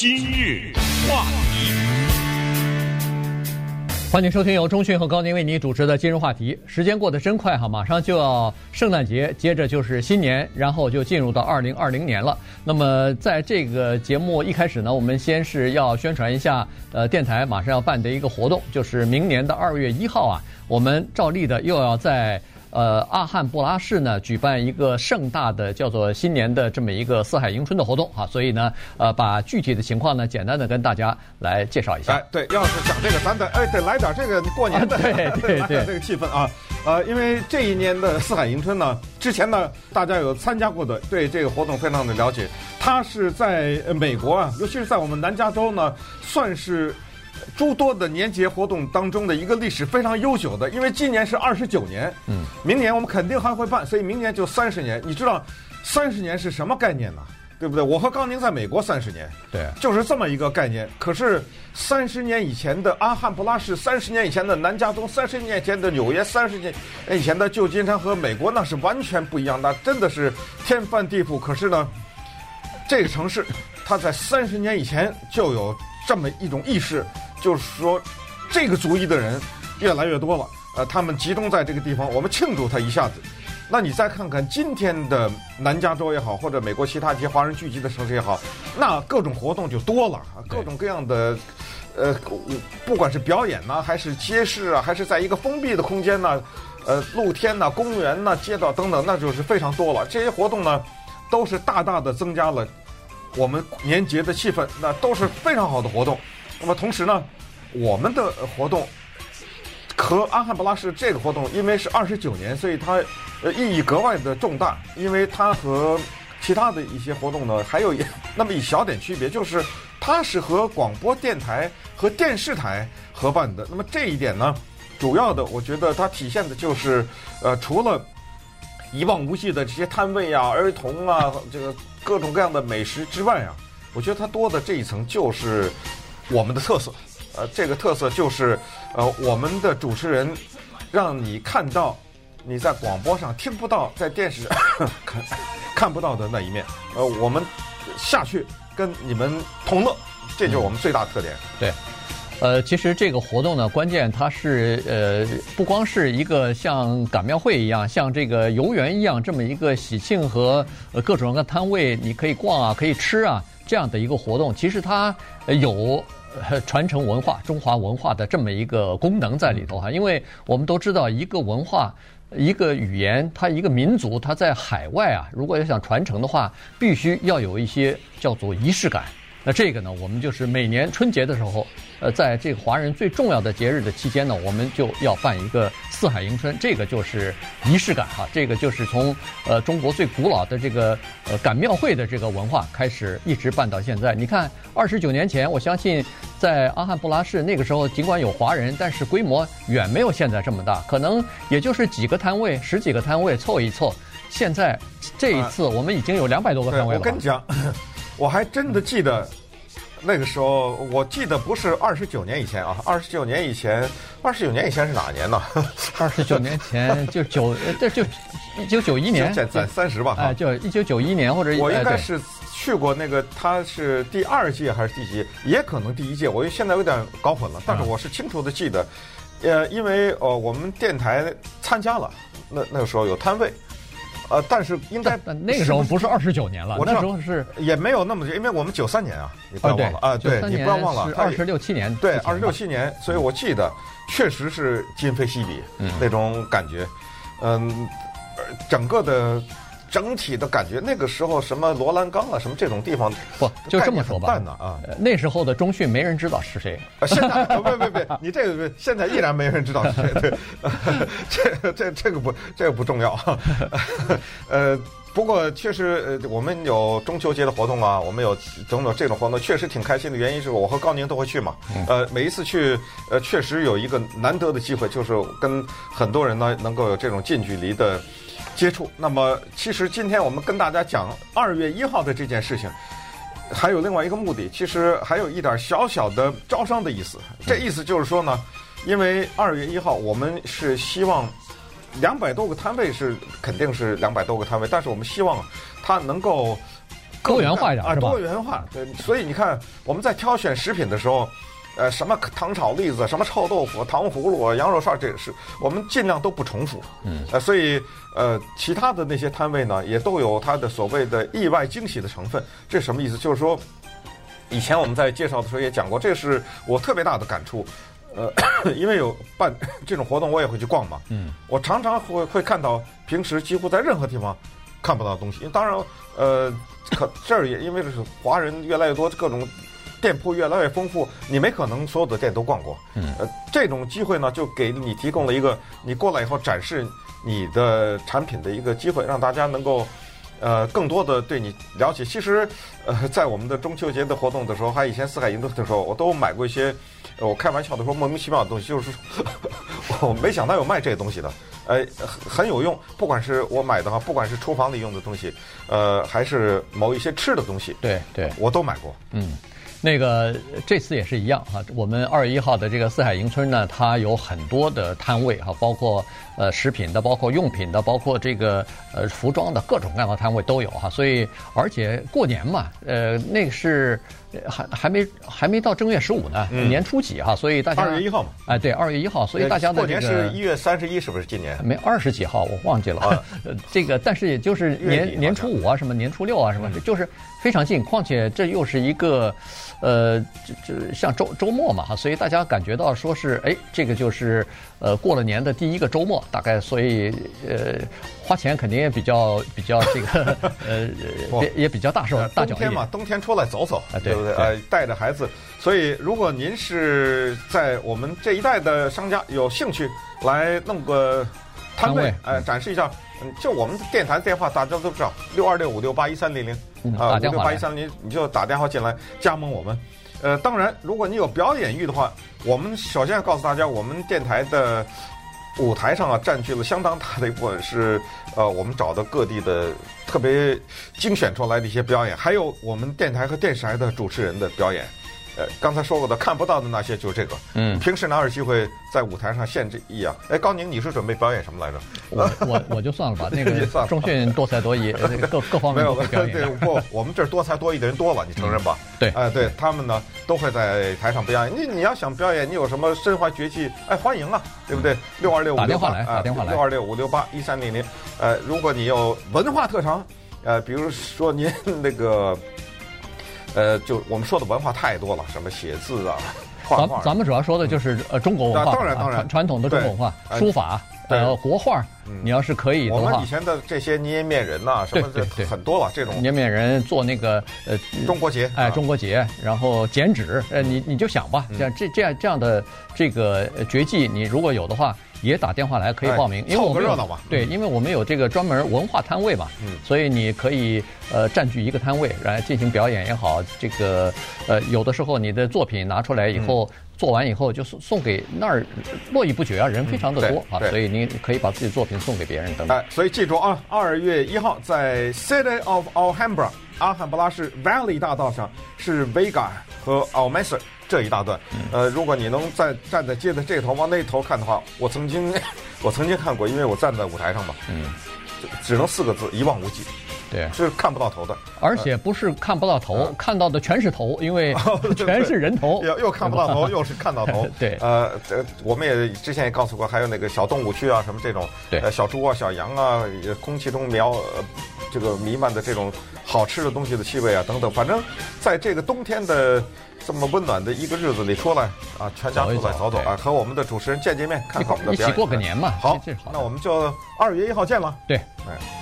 今日话题，欢迎收听由中讯和高宁为你主持的今日话题。时间过得真快哈，马上就要圣诞节，接着就是新年，然后就进入到二零二零年了。那么在这个节目一开始呢，我们先是要宣传一下，呃，电台马上要办的一个活动，就是明年的二月一号啊，我们照例的又要在。呃，阿汉布拉市呢举办一个盛大的叫做新年的这么一个四海迎春的活动啊，所以呢，呃，把具体的情况呢简单的跟大家来介绍一下。哎，对，要是讲这个，咱得哎得来点这个过年的，啊、对对对，这个气氛啊。呃，因为这一年的四海迎春呢，之前呢大家有参加过的，对这个活动非常的了解。它是在美国啊，尤其是在我们南加州呢，算是。诸多的年节活动当中的一个历史非常悠久的，因为今年是二十九年，嗯，明年我们肯定还会办，所以明年就三十年。你知道，三十年是什么概念呢？对不对？我和高宁在美国三十年，对，就是这么一个概念。可是三十年以前的阿汉布拉市，三十年以前的南加州，三十年前的纽约，三十年以前的旧金山和美国，那是完全不一样那，真的是天翻地覆。可是呢，这个城市它在三十年以前就有这么一种意识。就是说，这个族裔的人越来越多了，呃，他们集中在这个地方，我们庆祝他一下子。那你再看看今天的南加州也好，或者美国其他一些华人聚集的城市也好，那各种活动就多了，各种各样的，呃，不管是表演呐，还是街市啊，还是在一个封闭的空间呢，呃，露天呐、公园呐、街道等等，那就是非常多了。这些活动呢，都是大大的增加了我们年节的气氛，那都是非常好的活动。那么同时呢，我们的活动和阿汉布拉市这个活动，因为是二十九年，所以它呃意义格外的重大。因为它和其他的一些活动呢，还有一那么一小点区别，就是它是和广播电台和电视台合办的。那么这一点呢，主要的我觉得它体现的就是，呃，除了一望无际的这些摊位啊、儿童啊、这个各种各样的美食之外啊，我觉得它多的这一层就是。我们的特色，呃，这个特色就是，呃，我们的主持人让你看到你在广播上听不到，在电视上 看看不到的那一面。呃，我们下去跟你们同乐，这就是我们最大特点。对，呃，其实这个活动呢，关键它是呃，不光是一个像赶庙会一样，像这个游园一样这么一个喜庆和呃各种各样的摊位，你可以逛啊，可以吃啊这样的一个活动。其实它有。呃，传承文化、中华文化的这么一个功能在里头哈，因为我们都知道，一个文化、一个语言，它一个民族，它在海外啊，如果要想传承的话，必须要有一些叫做仪式感。那这个呢，我们就是每年春节的时候，呃，在这个华人最重要的节日的期间呢，我们就要办一个四海迎春，这个就是仪式感哈，这个就是从呃中国最古老的这个呃赶庙会的这个文化开始，一直办到现在。你看，二十九年前，我相信在阿汉布拉市那个时候，尽管有华人，但是规模远没有现在这么大，可能也就是几个摊位，十几个摊位凑一凑。现在这一次，我们已经有两百多个摊位了。我跟你讲。我还真的记得，那个时候，我记得不是二十九年以前啊，二十九年以前，二十九年以前是哪年呢？二十九年前就九，这就一九九一年，在在三十吧？哎，就一九九一年或者我应该是去过那个，他是第二届还是第几？也可能第一届，我现在有点搞混了。但是我是清楚的记得，呃，因为呃，我们电台参加了，那那个时候有摊位。呃，但是应该那个时候不是二十九年了，我那时候是也没有那么久，因为我们九三年啊，你不要忘了啊，对，你不要忘了，是二十六七年，对，二十六七年，所以我记得确实是今非昔比那种感觉，嗯，整个的。整体的感觉，那个时候什么罗兰岗啊，什么这种地方，不就这么说吧？呢啊，那时候的中讯没人知道是谁。现在不不不，你这个现在依然没人知道是谁。对，这这这个不这个不重要。呃，不过确实，呃，我们有中秋节的活动啊，我们有种种这种活动，确实挺开心的。原因是我和高宁都会去嘛。呃，每一次去，呃，确实有一个难得的机会，就是跟很多人呢能够有这种近距离的。接触。那么，其实今天我们跟大家讲二月一号的这件事情，还有另外一个目的，其实还有一点小小的招商的意思。这意思就是说呢，因为二月一号我们是希望两百多个摊位是肯定是两百多个摊位，但是我们希望它能够多元化一点啊，多元化。对，所以你看我们在挑选食品的时候，呃，什么糖炒栗子，什么臭豆腐、糖葫芦、羊肉串，这个是我们尽量都不重复。嗯，呃，所以呃，其他的那些摊位呢，也都有它的所谓的意外惊喜的成分。这是什么意思？就是说，以前我们在介绍的时候也讲过，这是我特别大的感触。呃，因为有办这种活动，我也会去逛嘛。嗯，我常常会会看到平时几乎在任何地方看不到的东西。当然，呃，可这儿也因为这是华人越来越多，各种店铺越来越丰富，你没可能所有的店都逛过。嗯，呃，这种机会呢，就给你提供了一个你过来以后展示你的产品的一个机会，让大家能够呃更多的对你了解。其实，呃，在我们的中秋节的活动的时候，还有以前四海银都的时候，我都买过一些。我开玩笑的说，莫名其妙的东西，就是 我没想到有卖这些东西的，呃，很有用。不管是我买的哈，不管是厨房里用的东西，呃，还是某一些吃的东西，对对，我都买过。嗯，那个这次也是一样哈。我们二月一号的这个四海迎春呢，它有很多的摊位哈，包括呃食品的，包括用品的，包括这个呃服装的各种各样的摊位都有哈。所以而且过年嘛，呃，那个是。还还没还没到正月十五呢，嗯、年初几哈，所以大家二月一号嘛，哎对，二月一号，所以大家的、这个、过年是一月三十一，是不是今年？没二十几号，我忘记了。啊、这个但是也就是年年初五啊，什么年初六啊，什么，嗯、就是非常近。况且这又是一个，呃，就就像周周末嘛哈，所以大家感觉到说是哎，这个就是呃过了年的第一个周末，大概所以呃花钱肯定也比较比较这个 呃也也比较大手大脚。冬天嘛，冬天出来走走啊，对。对不对？呃，带着孩子，所以如果您是在我们这一代的商家有兴趣来弄个摊位，呃，展示一下，嗯，就我们的电台电话大家都知道，六二六五六八一三零零，啊，五六八一三零，你就打电话进来加盟我们。呃，当然，如果你有表演欲的话，我们首先要告诉大家，我们电台的舞台上啊，占据了相当大的一部分是呃，我们找的各地的。特别精选出来的一些表演，还有我们电台和电视台的主持人的表演。呃，刚才说过的看不到的那些，就是这个。嗯，平时哪有机会在舞台上献这艺啊？哎，高宁，你是准备表演什么来着？我我我就算了吧，那个 中迅多才多艺，各各方面都表演。没有，对，不，我们这儿多才多艺的人多了，你承认吧？对，哎，对他们呢，都会在台上表演。你你要想表演，你有什么身怀绝技，哎，欢迎啊，对不对？六二六五打电话来，打电话来，六二六五六八一三零零。呃，如果你有文化特长。呃，比如说您那个，呃，就我们说的文化太多了，什么写字啊，画画。咱咱们主要说的就是呃中国文化，当然当然。传统的中国文化，书法，呃国画，你要是可以的话。我们以前的这些捏面人呐，什么的很多了，这种。捏面人做那个呃中国结，哎中国结，然后剪纸，呃你你就想吧，像这这样这样的这个绝技，你如果有的话。也打电话来可以报名，因为我们有对，因为我们有这个专门文化摊位嘛，嗯，所以你可以呃占据一个摊位来进行表演也好，这个呃有的时候你的作品拿出来以后做完以后就送送给那儿络绎不绝啊，人非常的多啊，所以您可以把自己作品送给别人等等。哎，所以记住啊，二月一号在 City of Alhambra 阿罕布拉市 Valley 大道上是 Vega 和 Almanzar。这一大段，呃，如果你能在站在街的这头往那头看的话，我曾经，我曾经看过，因为我站在舞台上嘛，嗯，只能四个字，一望无际，对，是看不到头的，而且不是看不到头，看到的全是头，因为全是人头，又又看不到头，又是看到头，对，呃，我们也之前也告诉过，还有那个小动物区啊，什么这种，对，小猪啊、小羊啊，空气中苗，这个弥漫的这种好吃的东西的气味啊，等等，反正在这个冬天的。这么温暖的一个日子里出来啊，全家出来走走啊，和我们的主持人见见面，看看我们的表演，一起过个年嘛。好，那我们就二月一号见了。对，哎。